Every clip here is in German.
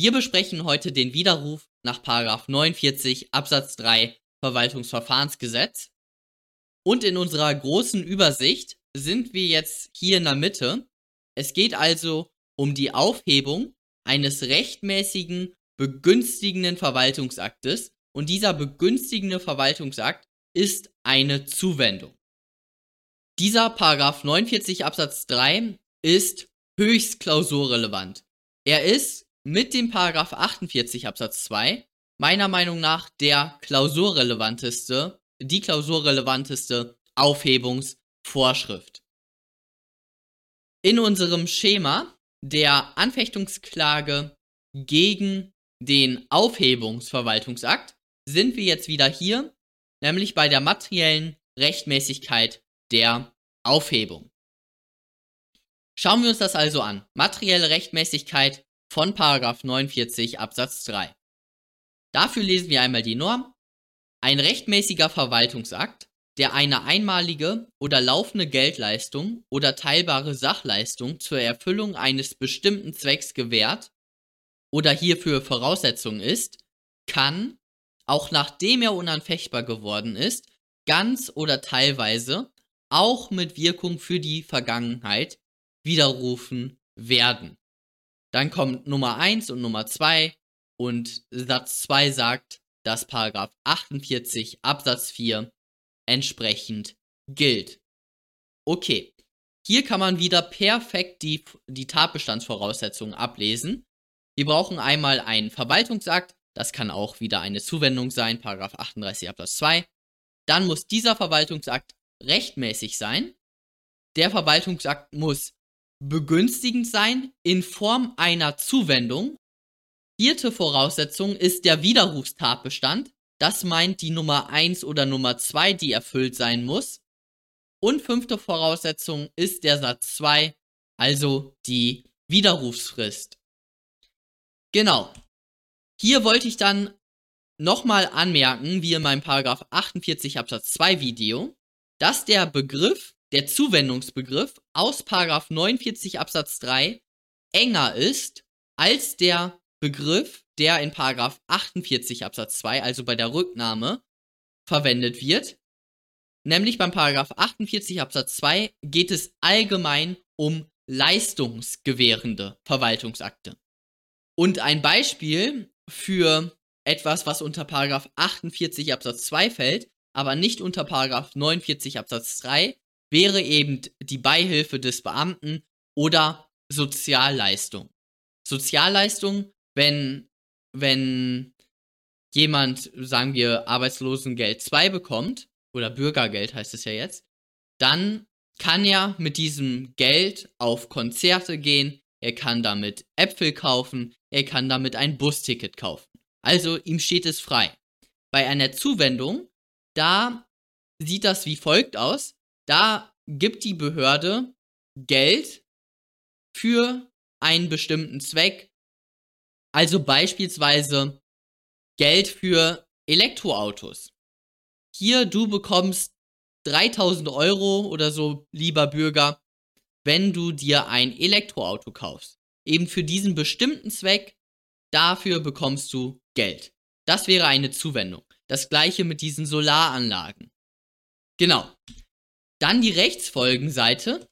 Wir besprechen heute den Widerruf nach 49 Absatz 3 Verwaltungsverfahrensgesetz. Und in unserer großen Übersicht sind wir jetzt hier in der Mitte. Es geht also um die Aufhebung eines rechtmäßigen begünstigenden Verwaltungsaktes und dieser begünstigende Verwaltungsakt ist eine Zuwendung. Dieser Paragraph 49 Absatz 3 ist höchst klausurrelevant. Er ist mit dem Paragraph 48 Absatz 2 meiner Meinung nach der klausurrelevanteste, die klausurrelevanteste Aufhebungsvorschrift. In unserem Schema der Anfechtungsklage gegen den Aufhebungsverwaltungsakt sind wir jetzt wieder hier, nämlich bei der materiellen Rechtmäßigkeit der Aufhebung. Schauen wir uns das also an. Materielle Rechtmäßigkeit von 49 Absatz 3. Dafür lesen wir einmal die Norm. Ein rechtmäßiger Verwaltungsakt, der eine einmalige oder laufende Geldleistung oder teilbare Sachleistung zur Erfüllung eines bestimmten Zwecks gewährt oder hierfür Voraussetzung ist, kann, auch nachdem er unanfechtbar geworden ist, ganz oder teilweise, auch mit Wirkung für die Vergangenheit, widerrufen werden. Dann kommt Nummer 1 und Nummer 2 und Satz 2 sagt, dass Paragraph 48 Absatz 4 entsprechend gilt. Okay, hier kann man wieder perfekt die, die Tatbestandsvoraussetzungen ablesen. Wir brauchen einmal einen Verwaltungsakt, das kann auch wieder eine Zuwendung sein, Paragraph 38 Absatz 2. Dann muss dieser Verwaltungsakt rechtmäßig sein. Der Verwaltungsakt muss begünstigend sein in Form einer Zuwendung. Vierte Voraussetzung ist der Widerrufstatbestand. Das meint die Nummer 1 oder Nummer 2, die erfüllt sein muss. Und fünfte Voraussetzung ist der Satz 2, also die Widerrufsfrist. Genau. Hier wollte ich dann nochmal anmerken, wie in meinem Paragraph 48 Absatz 2 Video, dass der Begriff der Zuwendungsbegriff aus 49 Absatz 3 enger ist als der Begriff, der in 48 Absatz 2, also bei der Rücknahme, verwendet wird. Nämlich beim 48 Absatz 2 geht es allgemein um leistungsgewährende Verwaltungsakte. Und ein Beispiel für etwas, was unter 48 Absatz 2 fällt, aber nicht unter 49 Absatz 3, wäre eben die Beihilfe des Beamten oder Sozialleistung. Sozialleistung, wenn, wenn jemand, sagen wir, Arbeitslosengeld 2 bekommt, oder Bürgergeld heißt es ja jetzt, dann kann er mit diesem Geld auf Konzerte gehen, er kann damit Äpfel kaufen, er kann damit ein Busticket kaufen. Also ihm steht es frei. Bei einer Zuwendung, da sieht das wie folgt aus. Da gibt die Behörde Geld für einen bestimmten Zweck. Also beispielsweise Geld für Elektroautos. Hier, du bekommst 3000 Euro oder so, lieber Bürger, wenn du dir ein Elektroauto kaufst. Eben für diesen bestimmten Zweck, dafür bekommst du Geld. Das wäre eine Zuwendung. Das gleiche mit diesen Solaranlagen. Genau. Dann die Rechtsfolgenseite.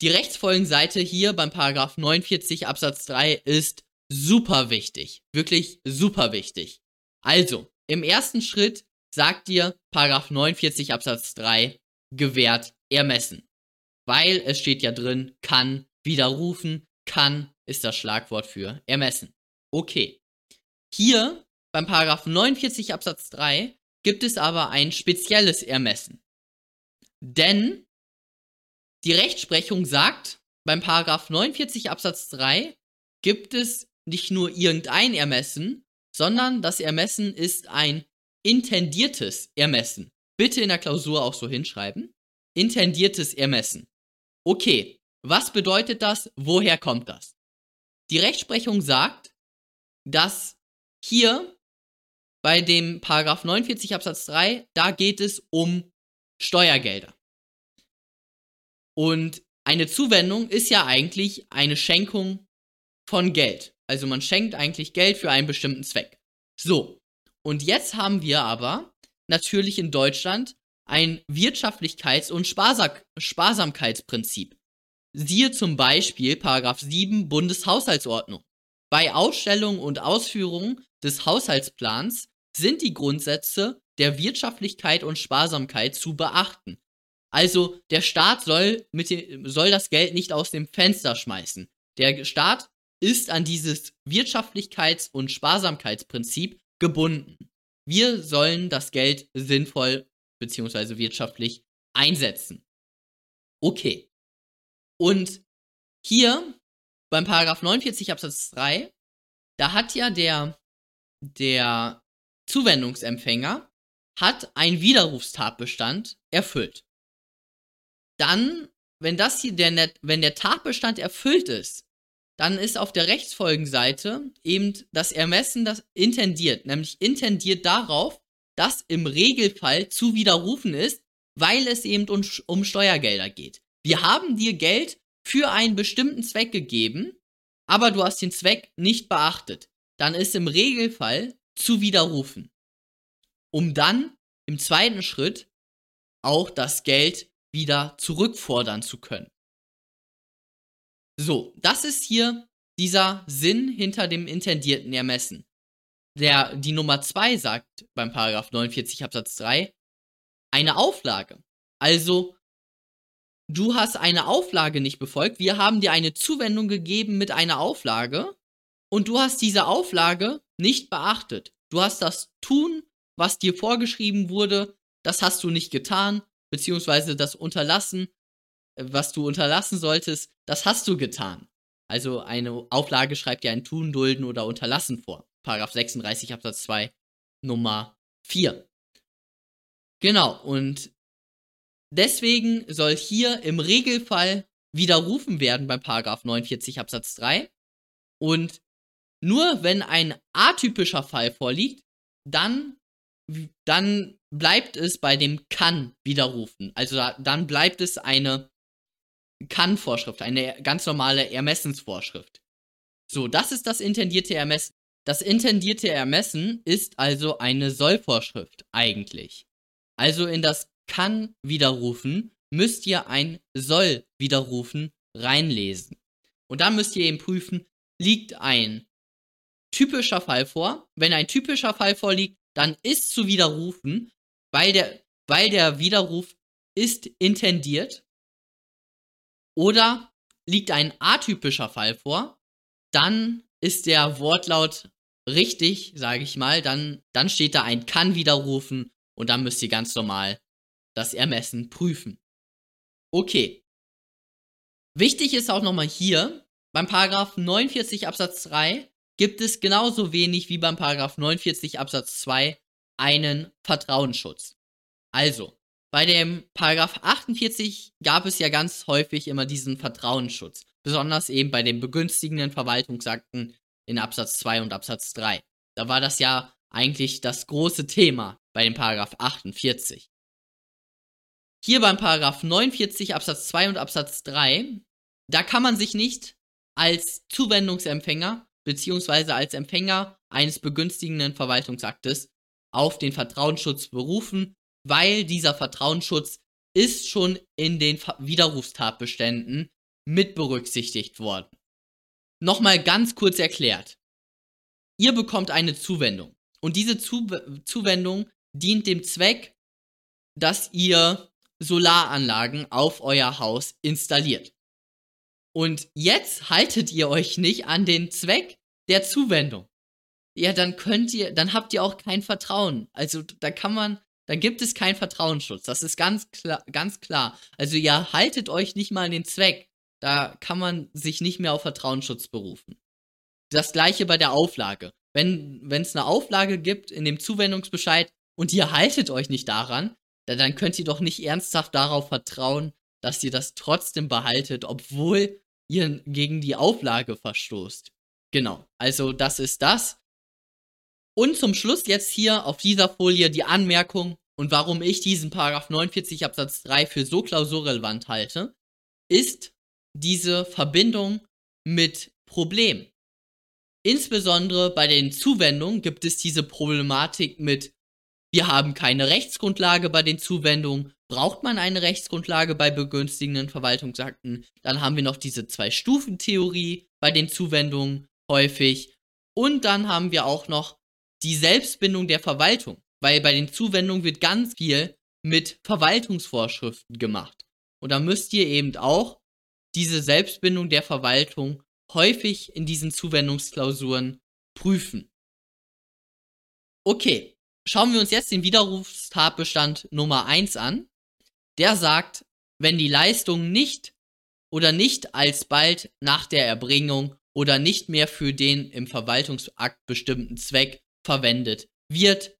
Die Rechtsfolgenseite hier beim Paragraph 49 Absatz 3 ist super wichtig. Wirklich super wichtig. Also, im ersten Schritt sagt dir Paragraph 49 Absatz 3 gewährt ermessen. Weil es steht ja drin, kann widerrufen, kann ist das Schlagwort für ermessen. Okay. Hier beim Paragraph 49 Absatz 3 gibt es aber ein spezielles Ermessen. Denn die Rechtsprechung sagt, beim Paragraph 49 Absatz 3 gibt es nicht nur irgendein Ermessen, sondern das Ermessen ist ein intendiertes Ermessen. Bitte in der Klausur auch so hinschreiben. Intendiertes Ermessen. Okay, was bedeutet das? Woher kommt das? Die Rechtsprechung sagt, dass hier bei dem Paragraph 49 Absatz 3, da geht es um Steuergelder. Und eine Zuwendung ist ja eigentlich eine Schenkung von Geld. Also man schenkt eigentlich Geld für einen bestimmten Zweck. So. Und jetzt haben wir aber natürlich in Deutschland ein Wirtschaftlichkeits- und Sparsam Sparsamkeitsprinzip. Siehe zum Beispiel Paragraph 7 Bundeshaushaltsordnung. Bei Ausstellung und Ausführung des Haushaltsplans sind die Grundsätze der Wirtschaftlichkeit und Sparsamkeit zu beachten. Also der Staat soll, mit dem, soll das Geld nicht aus dem Fenster schmeißen. Der Staat ist an dieses Wirtschaftlichkeits- und Sparsamkeitsprinzip gebunden. Wir sollen das Geld sinnvoll bzw. wirtschaftlich einsetzen. Okay. Und hier beim Paragraph 49 Absatz 3, da hat ja der, der Zuwendungsempfänger hat einen Widerrufstatbestand erfüllt. Dann, wenn das hier der, wenn der Tatbestand erfüllt ist, dann ist auf der Rechtsfolgenseite eben das Ermessen das intendiert, nämlich intendiert darauf, dass im Regelfall zu widerrufen ist, weil es eben um, um Steuergelder geht. Wir haben dir Geld für einen bestimmten Zweck gegeben, aber du hast den Zweck nicht beachtet. Dann ist im Regelfall zu widerrufen. Um dann im zweiten Schritt auch das Geld wieder zurückfordern zu können. So, das ist hier dieser Sinn hinter dem intendierten Ermessen. Der, die Nummer 2 sagt beim Paragraph 49 Absatz 3 eine Auflage. Also, du hast eine Auflage nicht befolgt. Wir haben dir eine Zuwendung gegeben mit einer Auflage und du hast diese Auflage nicht beachtet. Du hast das Tun, was dir vorgeschrieben wurde, das hast du nicht getan, beziehungsweise das Unterlassen, was du unterlassen solltest, das hast du getan. Also eine Auflage schreibt ja ein Tun, Dulden oder Unterlassen vor. Paragraph 36 Absatz 2 Nummer 4. Genau, und deswegen soll hier im Regelfall widerrufen werden beim Paragraph 49 Absatz 3. Und nur wenn ein atypischer Fall vorliegt, dann, dann bleibt es bei dem kann widerrufen. Also dann bleibt es eine kann-Vorschrift, eine ganz normale Ermessensvorschrift. So, das ist das intendierte Ermessen. Das intendierte Ermessen ist also eine Sollvorschrift eigentlich. Also in das kann widerrufen müsst ihr ein soll widerrufen reinlesen. Und dann müsst ihr eben prüfen, liegt ein typischer Fall vor. Wenn ein typischer Fall vorliegt, dann ist zu widerrufen, weil der, weil der Widerruf ist intendiert oder liegt ein atypischer Fall vor, dann ist der Wortlaut richtig, sage ich mal, dann, dann steht da ein kann widerrufen und dann müsst ihr ganz normal das Ermessen prüfen. Okay. Wichtig ist auch nochmal hier, beim Paragraph 49 Absatz 3 gibt es genauso wenig wie beim Paragraph 49 Absatz 2 einen Vertrauensschutz. Also, bei dem Paragraph 48 gab es ja ganz häufig immer diesen Vertrauensschutz, besonders eben bei den begünstigenden Verwaltungsakten in Absatz 2 und Absatz 3. Da war das ja eigentlich das große Thema bei dem Paragraph 48. Hier beim Paragraph 49 Absatz 2 und Absatz 3, da kann man sich nicht als Zuwendungsempfänger bzw. als Empfänger eines begünstigenden Verwaltungsaktes auf den Vertrauensschutz berufen, weil dieser Vertrauensschutz ist schon in den Widerrufstatbeständen mit berücksichtigt worden. Nochmal ganz kurz erklärt. Ihr bekommt eine Zuwendung und diese Zu Zuwendung dient dem Zweck, dass ihr Solaranlagen auf euer Haus installiert. Und jetzt haltet ihr euch nicht an den Zweck der Zuwendung. Ja, dann könnt ihr, dann habt ihr auch kein Vertrauen. Also da kann man, dann gibt es keinen Vertrauensschutz. Das ist ganz klar, ganz klar. Also ihr haltet euch nicht mal an den Zweck. Da kann man sich nicht mehr auf Vertrauensschutz berufen. Das gleiche bei der Auflage. Wenn es eine Auflage gibt in dem Zuwendungsbescheid und ihr haltet euch nicht daran, dann könnt ihr doch nicht ernsthaft darauf vertrauen, dass ihr das trotzdem behaltet, obwohl ihr gegen die Auflage verstoßt. Genau, also das ist das. Und zum Schluss jetzt hier auf dieser Folie die Anmerkung und warum ich diesen Paragraph 49 Absatz 3 für so klausurrelevant halte, ist diese Verbindung mit Problem. Insbesondere bei den Zuwendungen gibt es diese Problematik mit, wir haben keine Rechtsgrundlage bei den Zuwendungen. Braucht man eine Rechtsgrundlage bei begünstigenden Verwaltungsakten? Dann haben wir noch diese Zwei-Stufen-Theorie bei den Zuwendungen häufig. Und dann haben wir auch noch die Selbstbindung der Verwaltung, weil bei den Zuwendungen wird ganz viel mit Verwaltungsvorschriften gemacht. Und da müsst ihr eben auch diese Selbstbindung der Verwaltung häufig in diesen Zuwendungsklausuren prüfen. Okay, schauen wir uns jetzt den Widerrufstatbestand Nummer 1 an. Der sagt, wenn die Leistung nicht oder nicht alsbald nach der Erbringung oder nicht mehr für den im Verwaltungsakt bestimmten Zweck verwendet wird.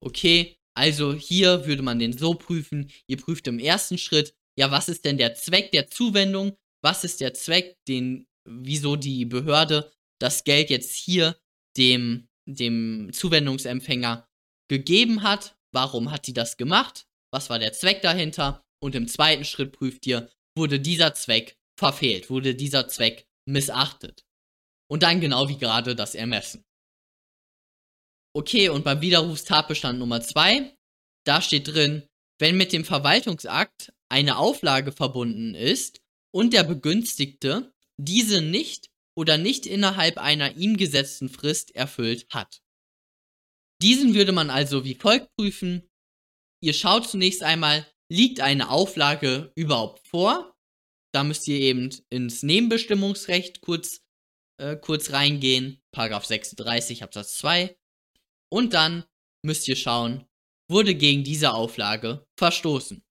Okay, also hier würde man den so prüfen. Ihr prüft im ersten Schritt, ja, was ist denn der Zweck der Zuwendung? Was ist der Zweck, den wieso die Behörde das Geld jetzt hier dem, dem Zuwendungsempfänger gegeben hat. Warum hat die das gemacht? Was war der Zweck dahinter? Und im zweiten Schritt prüft ihr, wurde dieser Zweck verfehlt, wurde dieser Zweck missachtet. Und dann genau wie gerade das Ermessen. Okay, und beim Widerrufstatbestand Nummer 2, da steht drin, wenn mit dem Verwaltungsakt eine Auflage verbunden ist und der Begünstigte diese nicht oder nicht innerhalb einer ihm gesetzten Frist erfüllt hat. Diesen würde man also wie folgt prüfen. Ihr schaut zunächst einmal, liegt eine Auflage überhaupt vor? Da müsst ihr eben ins Nebenbestimmungsrecht kurz, äh, kurz reingehen, Paragraph 36 Absatz 2. Und dann müsst ihr schauen, wurde gegen diese Auflage verstoßen.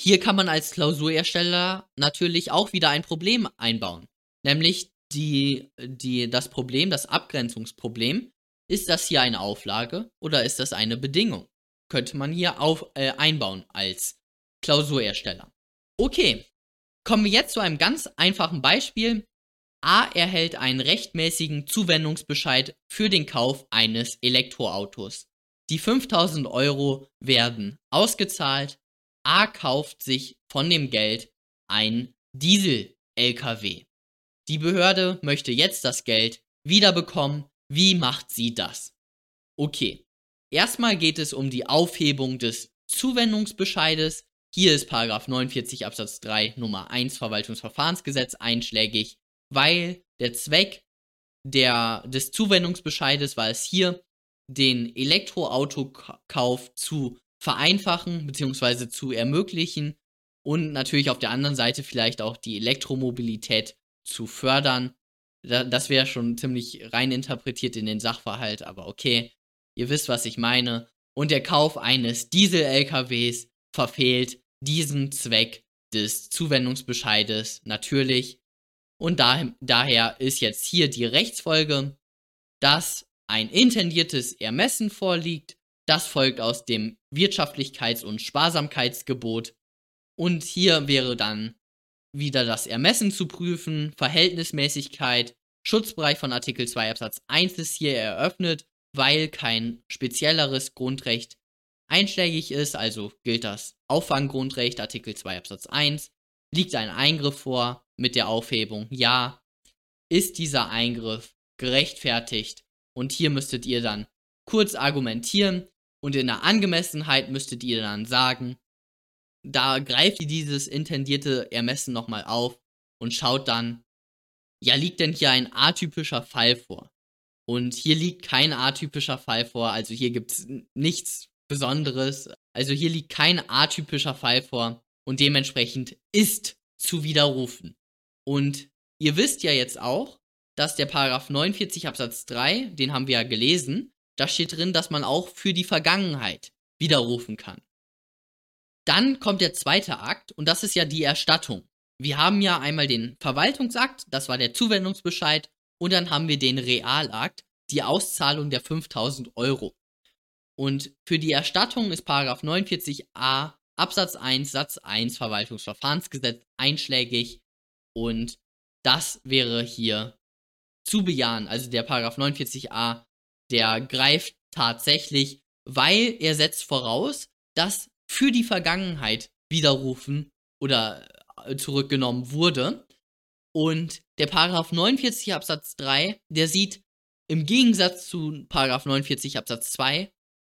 Hier kann man als Klausurersteller natürlich auch wieder ein Problem einbauen. Nämlich die, die, das Problem, das Abgrenzungsproblem. Ist das hier eine Auflage oder ist das eine Bedingung? Könnte man hier auf, äh, einbauen als Klausurersteller. Okay, kommen wir jetzt zu einem ganz einfachen Beispiel. A erhält einen rechtmäßigen Zuwendungsbescheid für den Kauf eines Elektroautos. Die 5000 Euro werden ausgezahlt. A kauft sich von dem Geld ein Diesel-LKW. Die Behörde möchte jetzt das Geld wiederbekommen. Wie macht sie das? Okay. Erstmal geht es um die Aufhebung des Zuwendungsbescheides. Hier ist 49 Absatz 3 Nummer 1 Verwaltungsverfahrensgesetz einschlägig, weil der Zweck der, des Zuwendungsbescheides war es hier, den Elektroautokauf zu vereinfachen bzw. zu ermöglichen und natürlich auf der anderen Seite vielleicht auch die Elektromobilität zu fördern. Das wäre schon ziemlich rein interpretiert in den Sachverhalt, aber okay, ihr wisst, was ich meine. Und der Kauf eines Diesel-LKWs verfehlt diesen Zweck des Zuwendungsbescheides natürlich. Und da, daher ist jetzt hier die Rechtsfolge, dass ein intendiertes Ermessen vorliegt. Das folgt aus dem Wirtschaftlichkeits- und Sparsamkeitsgebot. Und hier wäre dann wieder das Ermessen zu prüfen, Verhältnismäßigkeit, Schutzbereich von Artikel 2 Absatz 1 ist hier eröffnet, weil kein spezielleres Grundrecht einschlägig ist, also gilt das Auffanggrundrecht Artikel 2 Absatz 1. Liegt ein Eingriff vor mit der Aufhebung? Ja. Ist dieser Eingriff gerechtfertigt? Und hier müsstet ihr dann kurz argumentieren und in der Angemessenheit müsstet ihr dann sagen, da greift dieses intendierte Ermessen nochmal auf und schaut dann, ja, liegt denn hier ein atypischer Fall vor? Und hier liegt kein atypischer Fall vor, also hier gibt es nichts Besonderes. Also hier liegt kein atypischer Fall vor und dementsprechend ist zu widerrufen. Und ihr wisst ja jetzt auch, dass der Paragraph 49 Absatz 3, den haben wir ja gelesen, da steht drin, dass man auch für die Vergangenheit widerrufen kann. Dann kommt der zweite Akt und das ist ja die Erstattung. Wir haben ja einmal den Verwaltungsakt, das war der Zuwendungsbescheid, und dann haben wir den Realakt, die Auszahlung der 5000 Euro. Und für die Erstattung ist Paragraph 49a Absatz 1 Satz 1 Verwaltungsverfahrensgesetz einschlägig und das wäre hier zu bejahen. Also der Paragraph 49a, der greift tatsächlich, weil er setzt voraus, dass für die Vergangenheit widerrufen oder äh, zurückgenommen wurde. Und der Paragraph 49 Absatz 3, der sieht Im Gegensatz zu 49 Absatz 2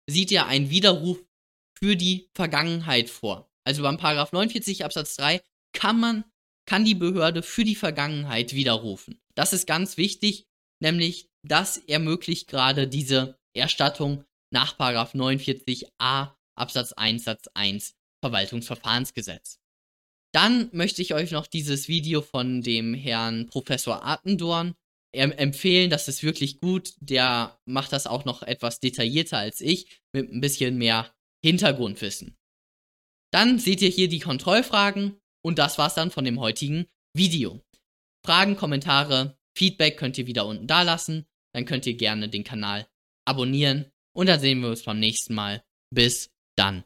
sieht ja ein Widerruf für die Vergangenheit vor. Also beim Paragraph 49 Absatz 3 kann man, kann die Behörde für die Vergangenheit widerrufen. Das ist ganz wichtig, nämlich das ermöglicht gerade diese Erstattung nach Paragraph 49a Absatz 1 Satz 1 Verwaltungsverfahrensgesetz. Dann möchte ich euch noch dieses Video von dem Herrn Professor Attendorn empfehlen. Das ist wirklich gut. Der macht das auch noch etwas detaillierter als ich, mit ein bisschen mehr Hintergrundwissen. Dann seht ihr hier die Kontrollfragen und das war's dann von dem heutigen Video. Fragen, Kommentare, Feedback könnt ihr wieder unten da lassen. Dann könnt ihr gerne den Kanal abonnieren und dann sehen wir uns beim nächsten Mal. Bis dann.